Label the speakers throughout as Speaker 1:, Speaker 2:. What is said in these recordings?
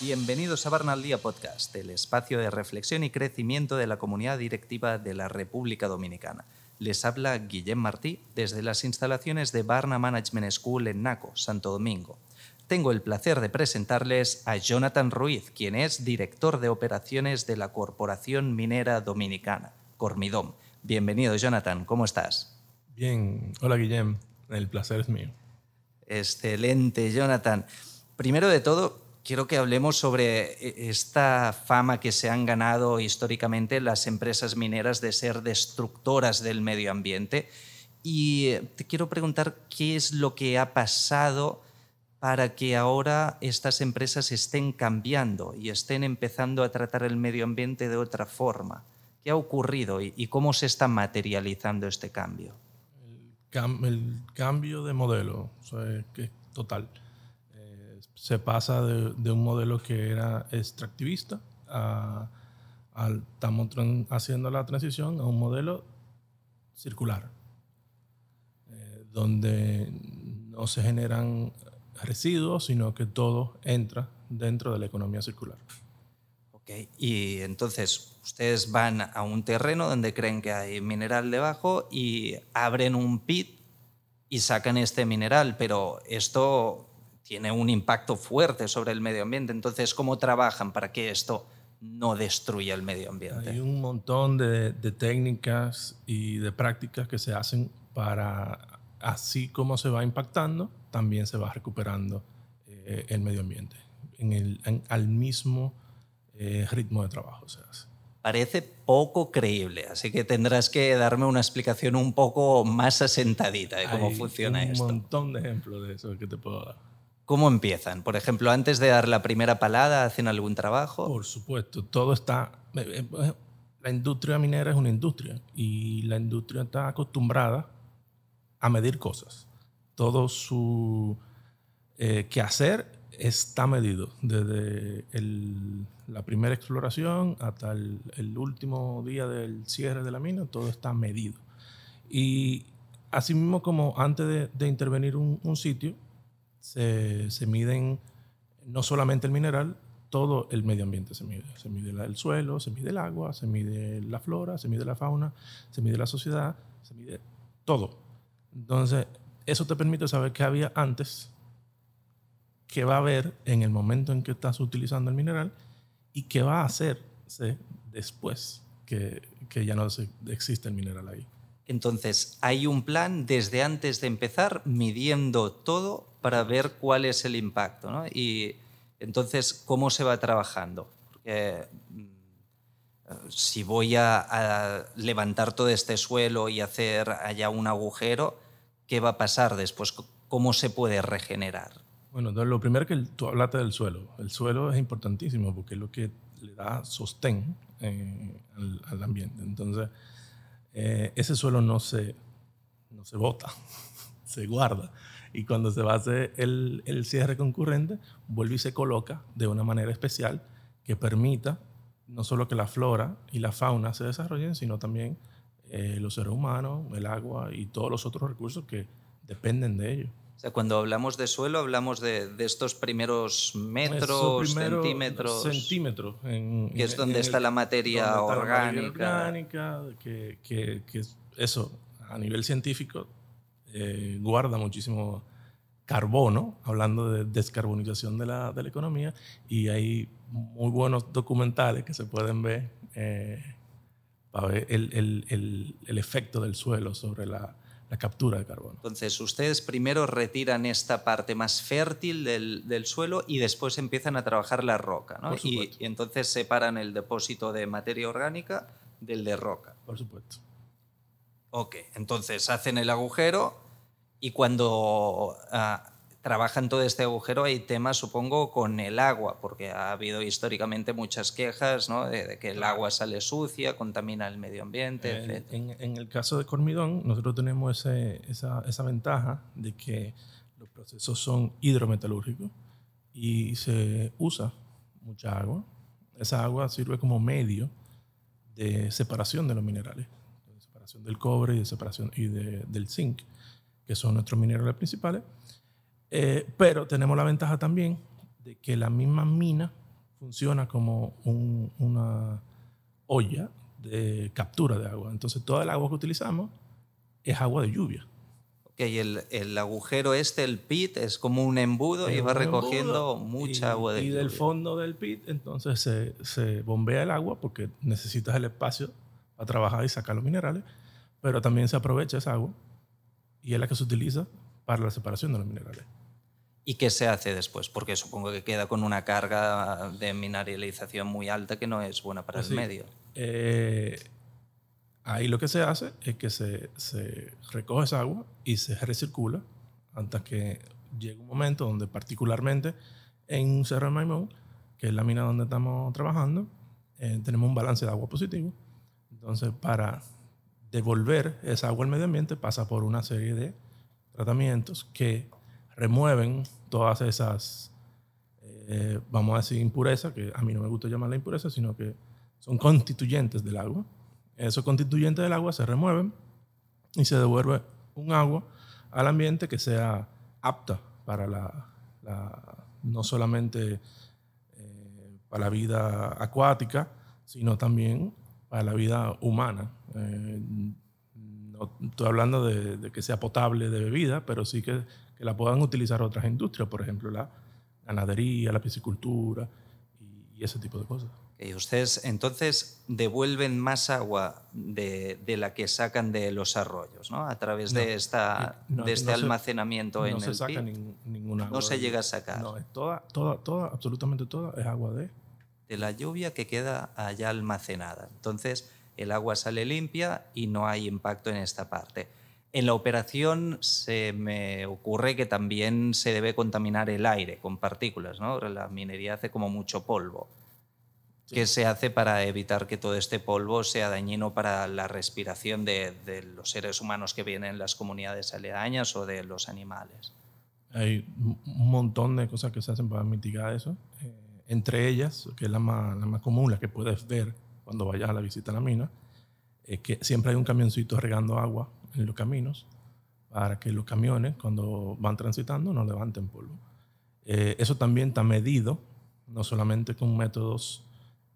Speaker 1: Bienvenidos a Barnal Día Podcast, el espacio de reflexión y crecimiento de la comunidad directiva de la República Dominicana. Les habla Guillem Martí desde las instalaciones de Barna Management School en Naco, Santo Domingo. Tengo el placer de presentarles a Jonathan Ruiz, quien es director de operaciones de la Corporación Minera Dominicana, Cormidom. Bienvenido, Jonathan, ¿cómo estás?
Speaker 2: Bien, hola Guillem, el placer es mío.
Speaker 1: Excelente, Jonathan. Primero de todo, quiero que hablemos sobre eh, esta fama que se han ganado históricamente las empresas mineras de ser destructoras del medio ambiente. Y eh, te quiero preguntar qué es lo que ha pasado para que ahora estas empresas estén cambiando y estén empezando a tratar el medio ambiente de otra forma. ¿Qué ha ocurrido y, cómo se está materializando este cambio?
Speaker 2: El, cambio de modelo, que total se pasa de, un modelo que era extractivista a, estamos haciendo la transición a un modelo circular, eh, donde no se generan residuos, sino que todo entra dentro de la economía circular.
Speaker 1: Y entonces ustedes van a un terreno donde creen que hay mineral debajo y abren un pit y sacan este mineral, pero esto tiene un impacto fuerte sobre el medio ambiente. Entonces, ¿cómo trabajan para que esto no destruya el medio ambiente?
Speaker 2: Hay un montón de, técnicas y de prácticas que se hacen para, así como se va impactando, también se va recuperando eh, el medio ambiente en el, al mismo eh, ritmo de trabajo se hace.
Speaker 1: Parece poco creíble, así que tendrás que darme una explicación un poco más asentadita de cómo funciona esto.
Speaker 2: Hay un montón de ejemplos de eso que te puedo dar.
Speaker 1: ¿Cómo empiezan? Por ejemplo, antes de dar la primera palada, ¿hacen algún trabajo?
Speaker 2: Por supuesto, todo está... Eh, eh, la industria minera es una industria y la industria está acostumbrada a medir cosas. Todo su eh, quehacer está medido, desde la primera exploración hasta el, último día del cierre de la mina, todo está medido. Y asimismo como antes de, intervenir un sitio, se, se, miden no solamente el mineral, todo el medio ambiente se mide. Se mide el suelo, se mide el agua, se mide la flora, se mide la fauna, se mide la sociedad, se mide todo. Entonces, eso te permite saber qué había antes, qué va a haber en el momento en que estás utilizando el mineral y qué va a hacerse después que, ya no existe el mineral ahí.
Speaker 1: Entonces, hay un plan desde antes de empezar midiendo todo para ver cuál es el impacto. ¿no? Y entonces, ¿cómo se va trabajando? Mm, si voy a, levantar todo este suelo y hacer allá un agujero, ¿qué va a pasar después? ¿Cómo se puede regenerar?
Speaker 2: Bueno, lo primero que tú hablaste del suelo. El suelo es importantísimo porque es lo que le da sostén eh, al, ambiente. Entonces, eh, ese suelo no se, no se bota, se guarda y cuando se va a hacer el, el, cierre concurrente, vuelve y se coloca de una manera especial que permita no solo que la flora y la fauna se desarrollen, sino también eh, los seres humanos, el agua y todos los otros recursos que dependen de ello.
Speaker 1: O sea, cuando hablamos de suelo, hablamos de, de estos primeros metros, centímetros.
Speaker 2: Centímetros. En,
Speaker 1: que es donde está la materia orgánica.
Speaker 2: orgánica, que, que, que eso, a nivel científico, eh, guarda muchísimo carbono, hablando de descarbonización de la, de la, economía, y hay muy buenos documentales que se pueden ver eh, para ver el, el, el, efecto del suelo sobre la, la, captura de carbono.
Speaker 1: Entonces, ustedes primero retiran esta parte más fértil del, del suelo y después empiezan a trabajar la roca, ¿no? Y, y entonces separan el depósito de materia orgánica del de roca.
Speaker 2: Por supuesto.
Speaker 1: Ok, entonces hacen el agujero y cuando ah, trabajan todo este agujero hay temas, supongo, con el agua, porque ha habido históricamente muchas quejas ¿no? de, que el agua sale sucia, contamina el medio ambiente,
Speaker 2: en, en, el caso de Cormidón, nosotros tenemos esa, esa ventaja de que los procesos son hidrometalúrgicos y se usa mucha agua. Esa agua sirve como medio de separación de los minerales separación del cobre y de separación y del zinc, que son nuestros minerales principales. Eh, pero tenemos la ventaja también de que la misma mina funciona como una olla de captura de agua. Entonces, toda el agua que utilizamos es agua de lluvia.
Speaker 1: Ok, el, el agujero este, el pit, es como un embudo y va recogiendo mucha agua de
Speaker 2: y
Speaker 1: lluvia.
Speaker 2: Y del fondo del pit, entonces se, se bombea el agua porque necesitas el espacio para trabajar y sacar los minerales, pero también se aprovecha esa agua y es la que se utiliza para la separación de los minerales.
Speaker 1: ¿Y qué se hace después? Porque supongo que queda con una carga de mineralización muy alta que no es buena para el medio.
Speaker 2: Eh, ahí lo que se hace es que se, se, recoge esa agua y se recircula hasta que llegue un momento donde particularmente en Cerro de Maimón, que es la mina donde estamos trabajando, eh, tenemos un balance de agua positivo. Entonces, para devolver esa agua al medio ambiente pasa por una serie de tratamientos que remueven todas esas, eh, vamos a decir, impurezas, que a mí no me gusta llamarla impureza, sino que son constituyentes del agua. Esos constituyentes del agua se remueven y se devuelve un agua al ambiente que sea apta para la, no solamente eh, para la vida acuática, sino también para la vida humana. Eh, no estoy hablando de, de, que sea potable de bebida, pero sí que que la puedan utilizar otras industrias, por ejemplo la ganadería, la piscicultura y, ese tipo de cosas.
Speaker 1: Y ustedes entonces devuelven más agua de, de, la que sacan de los arroyos, ¿no? A través de, esta, de este almacenamiento en
Speaker 2: no
Speaker 1: se
Speaker 2: saca ninguna agua.
Speaker 1: No se llega a sacar.
Speaker 2: No, es toda, toda, toda, absolutamente toda es agua de...
Speaker 1: De la lluvia que queda allá almacenada. Entonces el agua sale limpia y no hay impacto en esta parte. En la operación se me ocurre que también se debe contaminar el aire con partículas, ¿no? La minería hace como mucho polvo. ¿Qué se hace para evitar que todo este polvo sea dañino para la respiración de, los seres humanos que vienen en las comunidades aledañas o de los animales?
Speaker 2: Hay un montón de cosas que se hacen para mitigar eso. Eh, entre ellas, que es la más, la más común, la que puedes ver cuando vayas a la visita a la mina, es que siempre hay un camioncito regando agua en los caminos para que los camiones cuando van transitando no levanten polvo. Eh, eso también está medido, no solamente con métodos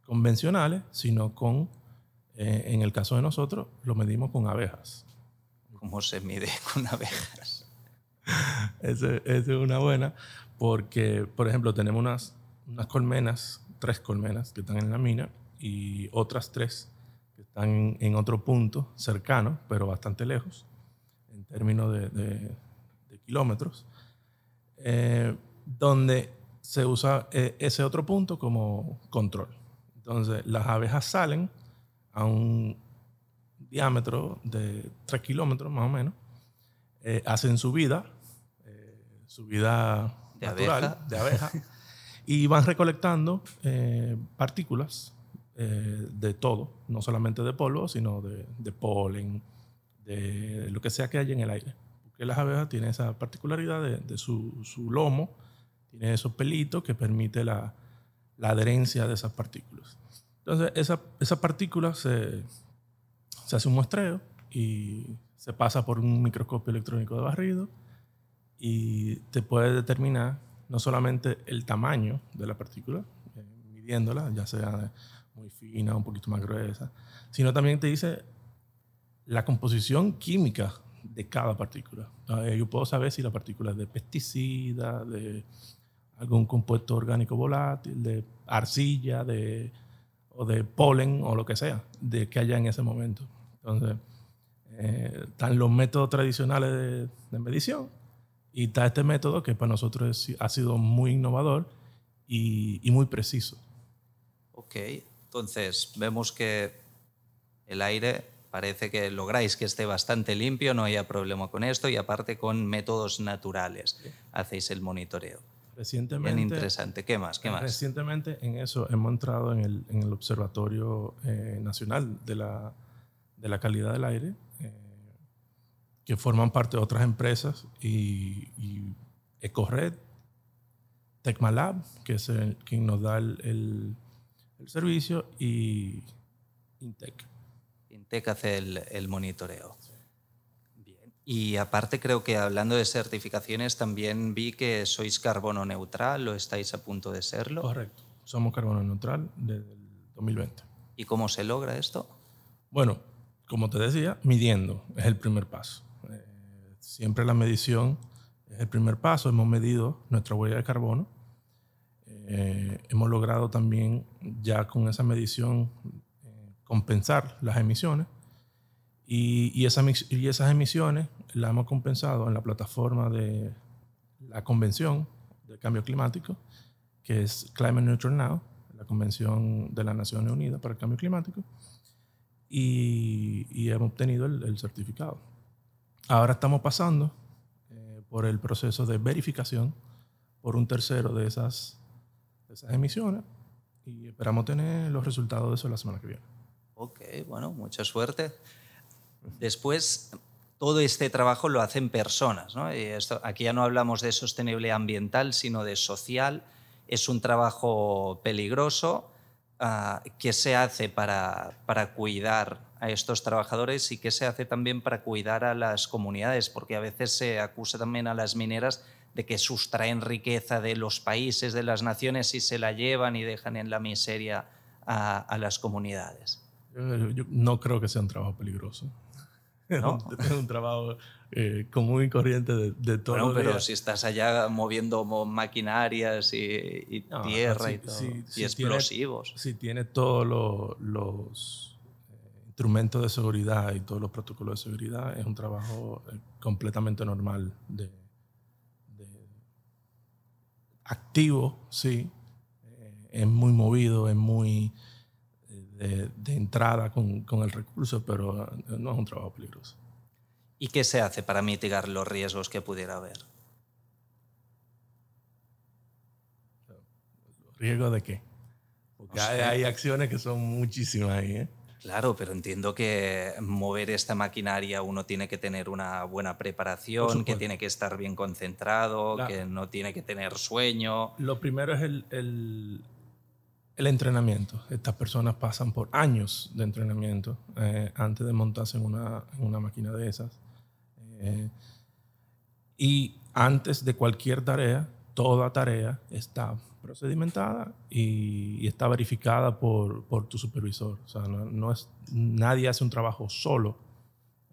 Speaker 2: convencionales, sino con, eh, en el caso de nosotros, lo medimos con abejas.
Speaker 1: ¿Cómo se mide con abejas?
Speaker 2: Esa es una buena, porque, por ejemplo, tenemos unas, unas colmenas, tres colmenas que están en la mina y otras tres están en otro punto cercano, pero bastante lejos, en términos de, kilómetros, eh, donde se usa eh, ese otro punto como control. Entonces, las abejas salen a un diámetro de 3 kilómetros más o menos, eh, hacen su vida, su vida
Speaker 1: de
Speaker 2: natural
Speaker 1: abeja.
Speaker 2: de abeja, y van recolectando partículas eh, de todo, no solamente de polvo, sino de, de, polen, de lo que sea que haya en el aire. Porque las abejas tienen esa particularidad de, de su, su, lomo, tiene esos pelitos que permite la, la adherencia de esas partículas. Entonces, esa, esa partícula se, se hace un muestreo y se pasa por un microscopio electrónico de barrido y te puede determinar no solamente el tamaño de la partícula, eh, midiéndola, ya sea muy fina, un poquito más gruesa, sino también te dice la composición química de cada partícula. Yo puedo saber si la partícula es de pesticida, de algún compuesto orgánico volátil, de arcilla, de, o de polen o lo que sea, de que haya en ese momento. Entonces, eh, están los métodos tradicionales de, de, medición y está este método que para nosotros ha sido muy innovador y, y muy preciso.
Speaker 1: Ok, entonces, vemos que el aire parece que lográis que esté bastante limpio, no haya problema con esto y aparte con métodos naturales hacéis el monitoreo.
Speaker 2: Recientemente,
Speaker 1: Bien interesante. ¿Qué más? ¿Qué más?
Speaker 2: Recientemente en eso hemos entrado en el, en el Observatorio eh, Nacional de la, de la, Calidad del Aire, eh, que forman parte de otras empresas, y, y EcoRed, Tecmalab, que es el, quien nos da el, el el servicio y Intec.
Speaker 1: Intec hace el, monitoreo. Bien. Y aparte creo que hablando de certificaciones también vi que sois carbono neutral o estáis a punto de serlo.
Speaker 2: Correcto. Somos carbono neutral desde el 2020.
Speaker 1: ¿Y cómo se logra esto?
Speaker 2: Bueno, como te decía, midiendo es el primer paso. Eh, siempre la medición es el primer paso. Hemos medido nuestra huella de carbono. Eh, hemos logrado también ya con esa medición eh, compensar las emisiones. Y, y, y esas emisiones las hemos compensado en la plataforma de la Convención de Cambio Climático, que es Climate Neutral Now, la Convención de las Naciones Unidas para el Cambio Climático y, hemos obtenido el, certificado. Ahora estamos pasando eh, por el proceso de verificación por un tercero de esas, esas emisiones y esperamos tener los resultados de eso la semana que viene.
Speaker 1: Ok, bueno, mucha suerte. Después, todo este trabajo lo hacen personas. ¿no? Aquí ya no hablamos de sostenibilidad ambiental, sino de social. Es un trabajo peligroso Ah, qué se hace para, para cuidar a estos trabajadores y qué se hace también para cuidar a las comunidades, porque a veces se acusa también a las mineras de que sustraen riqueza de los países, de las naciones y se la llevan y dejan en la miseria a, a las comunidades.
Speaker 2: Yo, no creo que sea un trabajo peligroso. ¿No? es un trabajo eh, común y corriente de, de todo
Speaker 1: bueno, pero si estás allá moviendo maquinarias y, tierra y, todo, y explosivos.
Speaker 2: si tiene todos los, eh, instrumentos de seguridad y todos los protocolos de seguridad, es un trabajo eh, completamente normal de, activo, sí. es muy movido, es muy de, entrada con, con el recurso, pero no es un trabajo peligroso.
Speaker 1: ¿Y qué se hace para mitigar los riesgos que pudiera haber?
Speaker 2: ¿Riesgos de qué? Porque hay, acciones que son muchísimas ahí. ¿eh?
Speaker 1: Claro, pero entiendo que mover esta maquinaria uno tiene que tener una buena preparación, que tiene que estar bien concentrado, que no tiene que tener sueño.
Speaker 2: Lo primero es el, el, el entrenamiento. Estas personas pasan por años de entrenamiento eh, antes de montarse en una, en una máquina de esas. Eh, y antes de cualquier tarea, toda tarea está procedimentada y, está verificada por, por, tu supervisor. O sea, no, es, nadie hace un trabajo solo.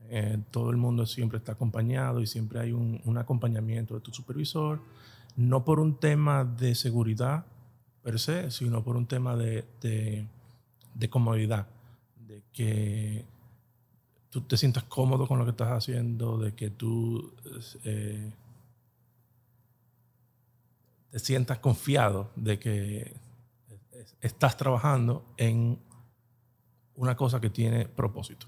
Speaker 2: Eh, todo el mundo siempre está acompañado y siempre hay un, un, acompañamiento de tu supervisor, no por un tema de seguridad per se, sino por un tema de, de, de comodidad, de que tú te sientas cómodo con lo que estás haciendo, de que tú eh, te sientas confiado de que estás trabajando en una cosa que tiene propósito.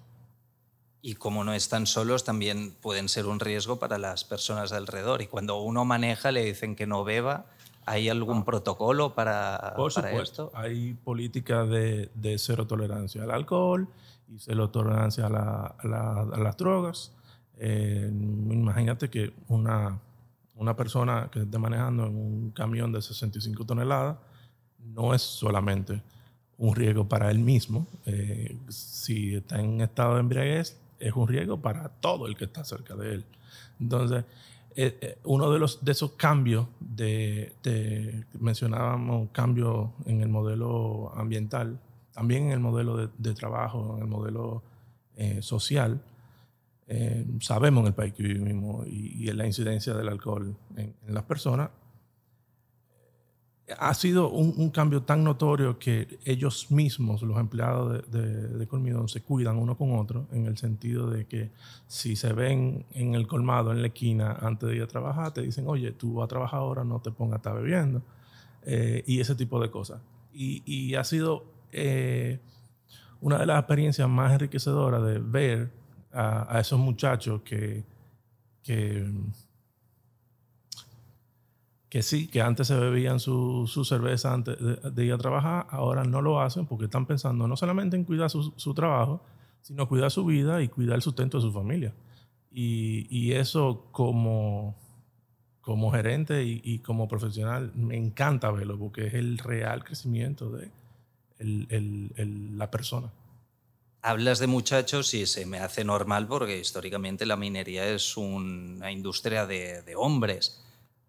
Speaker 1: Y como no están solos, también pueden ser un riesgo para las personas alrededor. Y cuando uno maneja, le dicen que no beba. ¿Hay algún ah. protocolo para,
Speaker 2: Por supuesto, Hay políticas de, de cero tolerancia al alcohol y cero tolerancia a, a, las drogas. Eh, imagínate que una, una persona que esté manejando en un camión de 65 toneladas no es solamente un riesgo para él mismo. Eh, si está en estado de embriaguez, es un riesgo para todo el que está cerca de él. Entonces, eh, uno de, los, de esos cambios de, de mencionábamos cambios en el modelo ambiental también en el modelo de, trabajo, en el modelo eh, social, eh, sabemos en el país que vivimos y, en la incidencia del alcohol en, las personas, ha sido un, cambio tan notorio que ellos mismos, los empleados de, de, Colmidón, se cuidan uno con otro, en el sentido de que si se ven en el colmado, en la esquina, antes de ir a trabajar, te dicen, oye, tú vas a trabajar ahora, no te pongas a estar bebiendo, eh, y ese tipo de cosas. Y, y ha sido eh, una de las experiencias más enriquecedoras de ver a, esos muchachos que, que, que, sí, que antes se bebían su, su cerveza antes de, ir a trabajar, ahora no lo hacen porque están pensando no solamente en cuidar su, su trabajo, sino cuidar su vida y cuidar el sustento de su familia. Y, y eso como, como gerente y, y, como profesional me encanta verlo porque es el real crecimiento de, el, el, la persona.
Speaker 1: Hablas de muchachos y se me hace normal porque históricamente la minería es una industria de, hombres.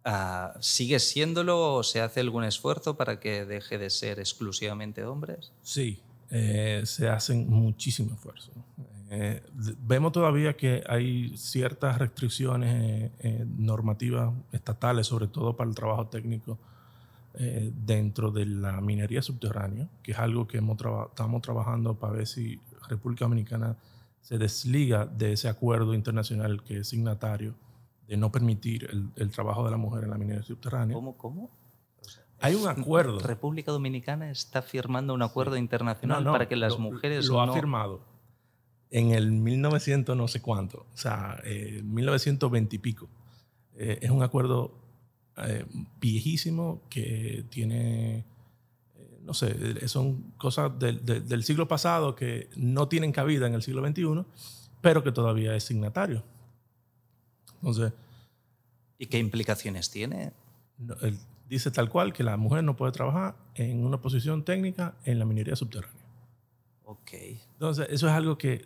Speaker 1: Ah, ¿Sigue siéndolo o se hace algún esfuerzo para que deje de ser exclusivamente hombres?
Speaker 2: Sí, eh, se hacen muchísimo esfuerzo. Eh, vemos todavía que hay ciertas restricciones eh, normativas estatales, sobre todo para el trabajo técnico, dentro de la minería subterránea, que es algo que estamos trabajando para ver si República Dominicana se desliga de ese acuerdo internacional que es signatario de no permitir el, trabajo de la mujer en la minería subterránea.
Speaker 1: ¿Cómo? ¿Cómo?
Speaker 2: Hay un acuerdo.
Speaker 1: República Dominicana está firmando un acuerdo internacional para que las mujeres
Speaker 2: lo ha firmado en el 1900 no sé cuánto, o sea, eh, 1920 y pico. Eh, es un acuerdo eh, viejísimo que tiene no sé, eh, son cosas del siglo pasado que no tienen cabida en el siglo XXI, pero que todavía es signatario. Entonces,
Speaker 1: ¿Y qué implicaciones tiene?
Speaker 2: dice tal cual que la mujer no puede trabajar en una posición técnica en la minería subterránea.
Speaker 1: Ok.
Speaker 2: Entonces, eso es algo que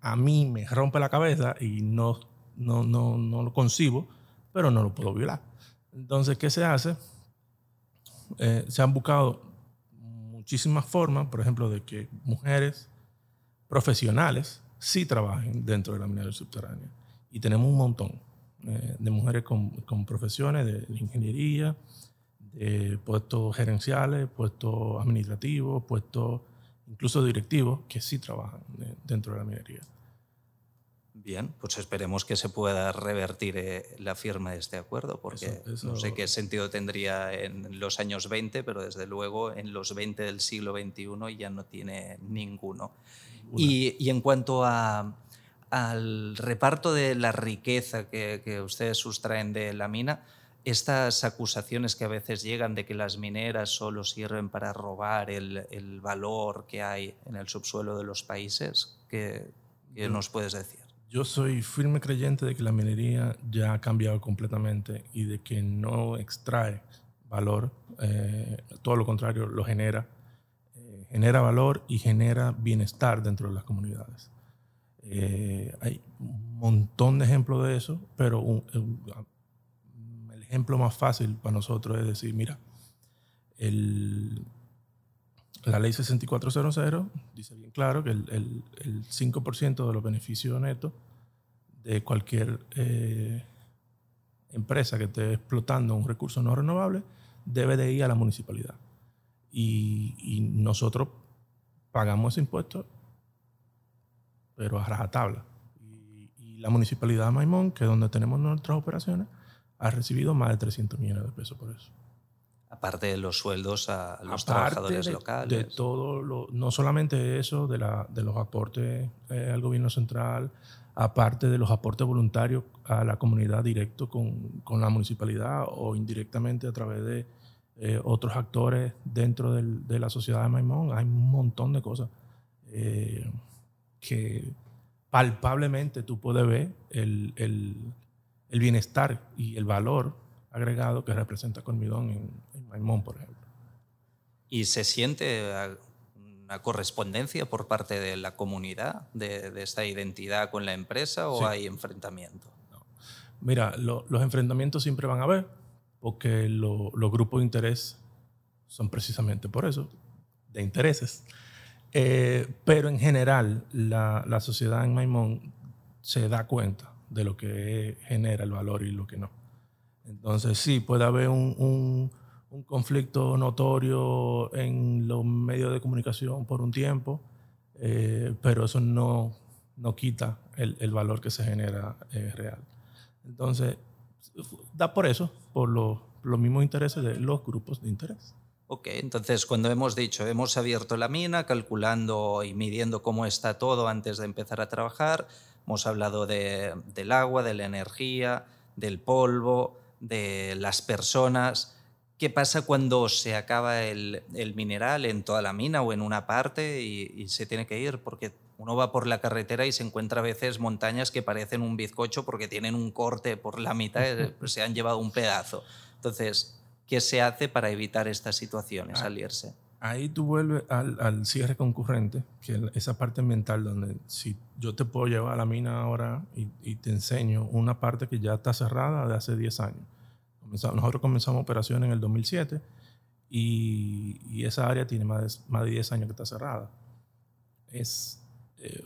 Speaker 2: a mí me rompe la cabeza y no, no, no, no lo concibo, pero no lo puedo violar. Entonces, ¿qué se hace? Eh, se han buscado muchísimas formas, por ejemplo, de que mujeres profesionales sí trabajen dentro de la minería subterránea. Y tenemos un montón eh, de mujeres con, con, profesiones de ingeniería, de puestos gerenciales, puestos administrativos, puestos incluso directivos que sí trabajan dentro de la minería.
Speaker 1: Bien, pues esperemos que se pueda revertir eh, la firma de este acuerdo, porque no sé qué sentido tendría en los años 20, pero desde luego en los 20 del siglo XXI ya no tiene ninguno. Y, en cuanto a, al reparto de la riqueza que, ustedes sustraen de la mina, estas acusaciones que a veces llegan de que las mineras solo sirven para robar el, el valor que hay en el subsuelo de los países, ¿qué, qué nos puedes decir?
Speaker 2: Yo soy firme creyente de que la minería ya ha cambiado completamente y de que no extrae valor, eh, todo lo contrario, lo genera. Eh, genera valor y genera bienestar dentro de las comunidades. Eh, hay un montón de ejemplos de eso, pero el ejemplo más fácil para nosotros es decir, mira, el, la ley 6400 dice bien claro que el, el, 5% de los beneficios netos de cualquier eh, empresa que esté explotando un recurso no renovable debe de ir a la municipalidad. Y, nosotros pagamos ese impuesto, pero a rajatabla. Y, y la municipalidad de Maimón, que es donde tenemos nuestras operaciones, ha recibido más de 300 millones de pesos por eso.
Speaker 1: Aparte de los sueldos a los trabajadores locales.
Speaker 2: De todo, lo, no solamente eso, de, la, de los aportes eh, al gobierno central, aparte de los aportes voluntarios a la comunidad directo con, con la municipalidad o indirectamente a través de eh, otros actores dentro del, de la sociedad de Maimón, hay un montón de cosas eh, que palpablemente tú puedes ver el, el, el bienestar y el valor agregado que representa Colmidón en, en Maimón, por ejemplo.
Speaker 1: ¿Y se siente una correspondencia por parte de la comunidad de, esta identidad con la empresa o hay enfrentamiento?
Speaker 2: Mira, los enfrentamientos siempre van a haber porque los grupos de interés son precisamente por eso, de intereses. Eh, pero en general, la, la sociedad en Maimón se da cuenta de lo que genera el valor y lo que no. Entonces sí, puede haber un, conflicto notorio en los medios de comunicación por un tiempo, eh, pero eso no, no quita el, valor que se genera eh, real. Entonces, da por eso, por los, los mismos intereses de los grupos de interés.
Speaker 1: Ok, entonces cuando hemos dicho, hemos abierto la mina calculando y midiendo cómo está todo antes de empezar a trabajar, hemos hablado de, del agua, de la energía, del polvo, de las personas. ¿Qué pasa cuando se acaba el, mineral en toda la mina o en una parte y, se tiene que ir? Porque uno va por la carretera y se encuentra a veces montañas que parecen un bizcocho porque tienen un corte por la mitad, eh, se han llevado un pedazo. Entonces, ¿qué se hace para evitar estas situaciones,
Speaker 2: ah,
Speaker 1: salirse?
Speaker 2: Ahí tú vuelves al, al, cierre concurrente, que es esa parte ambiental donde si yo te puedo llevar a la mina ahora y, y te enseño una parte que ya está cerrada de hace 10 años. Nosotros comenzamos operaciones en el 2007 y, y esa área tiene más de, más de 10 años que está cerrada. Es eh,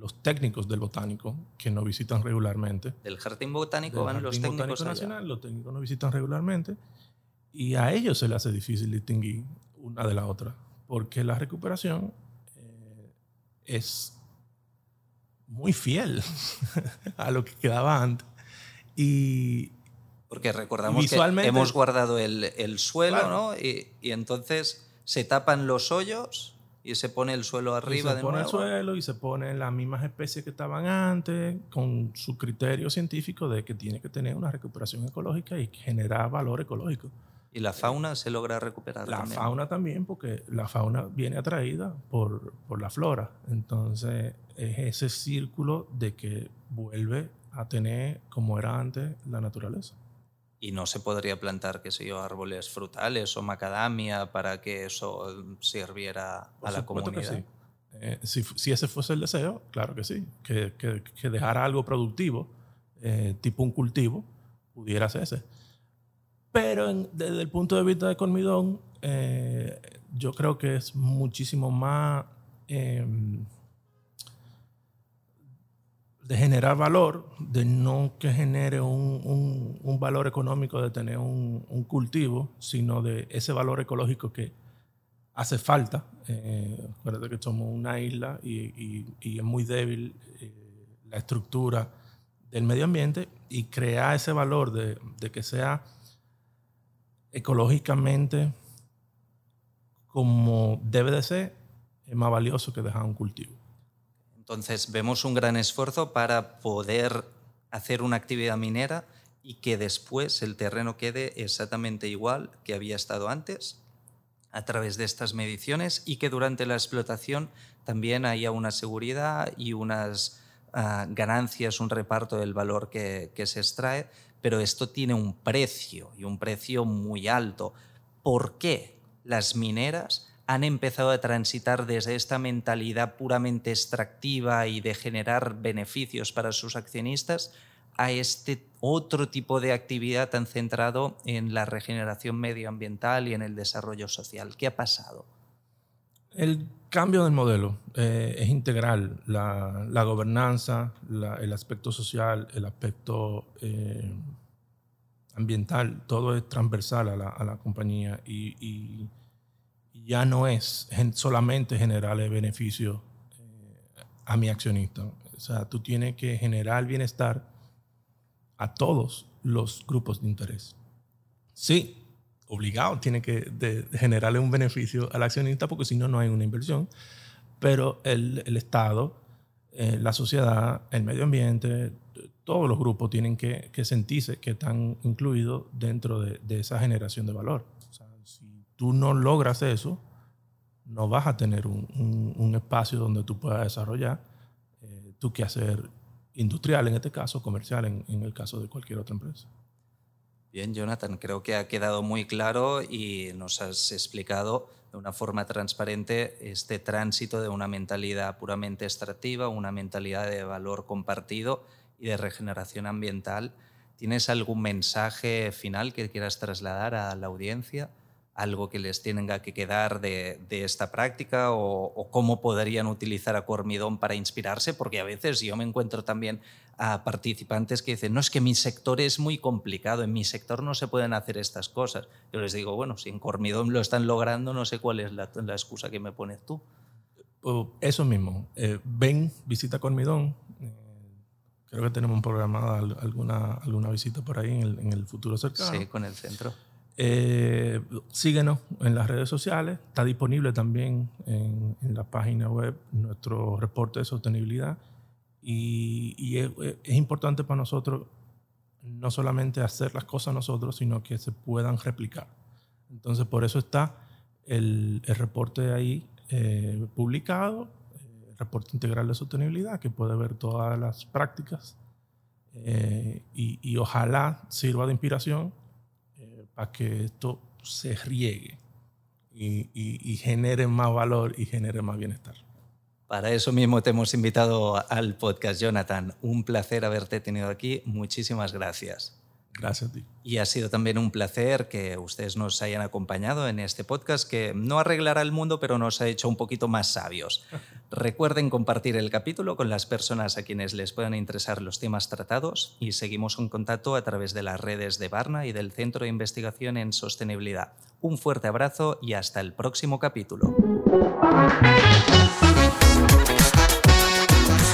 Speaker 2: los técnicos del botánico que nos visitan regularmente.
Speaker 1: Del jardín botánico van los técnicos
Speaker 2: botánico nacional, los técnicos nos visitan regularmente y a ellos se les hace difícil distinguir una de la otra porque la recuperación eh, es muy fiel a lo que quedaba antes y
Speaker 1: porque recordamos que hemos guardado el, el suelo, ¿no? Y, y, entonces se tapan los hoyos y se pone el suelo arriba
Speaker 2: y se pone el suelo y se ponen las mismas especies que estaban antes con su criterio científico de que tiene que tener una recuperación ecológica y generar valor ecológico.
Speaker 1: ¿Y la fauna se logra recuperar?
Speaker 2: La fauna también, porque la fauna viene atraída por, por la flora. Entonces, es ese círculo de que vuelve a tener como era antes la naturaleza
Speaker 1: y no se podría plantar, qué sé yo, árboles frutales o macadamia para que eso sirviera a la comunidad.
Speaker 2: Eh, si, si, ese fuese el deseo, claro que sí, que, que, que dejara algo productivo, eh, tipo un cultivo, pudiera hacerse. Pero desde el punto de vista de Colmidón, eh, yo creo que es muchísimo más em, de generar valor, de no que genere un, un, valor económico de tener un, cultivo, sino de ese valor ecológico que hace falta. Eh, acuérdate que somos una isla y, y, y es muy débil eh, la estructura del medio ambiente y crear ese valor de, de que sea ecológicamente como debe de ser, es más valioso que dejar un cultivo.
Speaker 1: Entonces vemos un gran esfuerzo para poder hacer una actividad minera y que después el terreno quede exactamente igual que había estado antes a través de estas mediciones y que durante la explotación también haya una seguridad y unas uh, ganancias, un reparto del valor que se extrae, pero esto tiene un precio y un precio muy alto. ¿Por qué las mineras han empezado a transitar desde esta mentalidad puramente extractiva y de generar beneficios para sus accionistas a este otro tipo de actividad tan centrado en la regeneración medioambiental y en el desarrollo social. ¿Qué ha pasado?
Speaker 2: El cambio del modelo eh, es integral. La, gobernanza, el aspecto social, el aspecto eh, ambiental, todo es transversal a la, compañía y, y ya no es solamente generarle beneficio eh, a mi accionista. O sea, tú tienes que generar bienestar a todos los grupos de interés. Sí, obligado tiene que generarle un beneficio al accionista porque si no, no hay una inversión. Pero el, el Estado, eh, la sociedad, el medio ambiente, todos los grupos tienen que, que sentirse que están incluidos dentro de, de esa generación de valor tú no logras eso, no vas a tener un, un, espacio donde tú puedas desarrollar eh, tu quehacer industrial, en este caso, comercial, en, el caso de cualquier otra empresa.
Speaker 1: Bien, Jonathan, creo que ha quedado muy claro y nos has explicado de una forma transparente este tránsito de una mentalidad puramente extractiva, una mentalidad de valor compartido y de regeneración ambiental. ¿Tienes algún mensaje final que quieras trasladar a la audiencia? Algo que les tenga que quedar de, de esta práctica o, o, cómo podrían utilizar a Cormidón para inspirarse, porque a veces yo me encuentro también a participantes que dicen, no, es que mi sector es muy complicado, en mi sector no se pueden hacer estas cosas. Yo les digo, bueno, si en Cormidón lo están logrando, no sé cuál es la, la excusa que me pones tú.
Speaker 2: Eso mismo, eh, ven, visita Cormidón. Eh, creo que tenemos programada alguna, alguna visita por ahí en el, en el futuro cercano.
Speaker 1: Sí, con el centro.
Speaker 2: Eh, síguenos en las redes sociales. Está disponible también en, la página web nuestro reporte de sostenibilidad. Y, es, importante para nosotros no solamente hacer las cosas nosotros, sino que se puedan replicar. Entonces, por eso está el, el reporte ahí eh, publicado, el reporte integral de sostenibilidad, que puede ver todas las prácticas eh, y ojalá sirva de inspiración para que esto se riegue y, generen más valor y generen más bienestar.
Speaker 1: Para eso mismo te hemos invitado al podcast, Jonathan. Un placer haberte tenido aquí. Muchísimas gracias.
Speaker 2: Gracias a ti.
Speaker 1: Y ha sido también un placer que ustedes nos hayan acompañado en este podcast que no arreglará el mundo, pero nos ha hecho un poquito más sabios. Recuerden compartir el capítulo con las personas a quienes les puedan interesar los temas tratados y seguimos en contacto a través de las redes de Barna y del Centro de Investigación en Sostenibilidad. Un fuerte abrazo y hasta el próximo capítulo.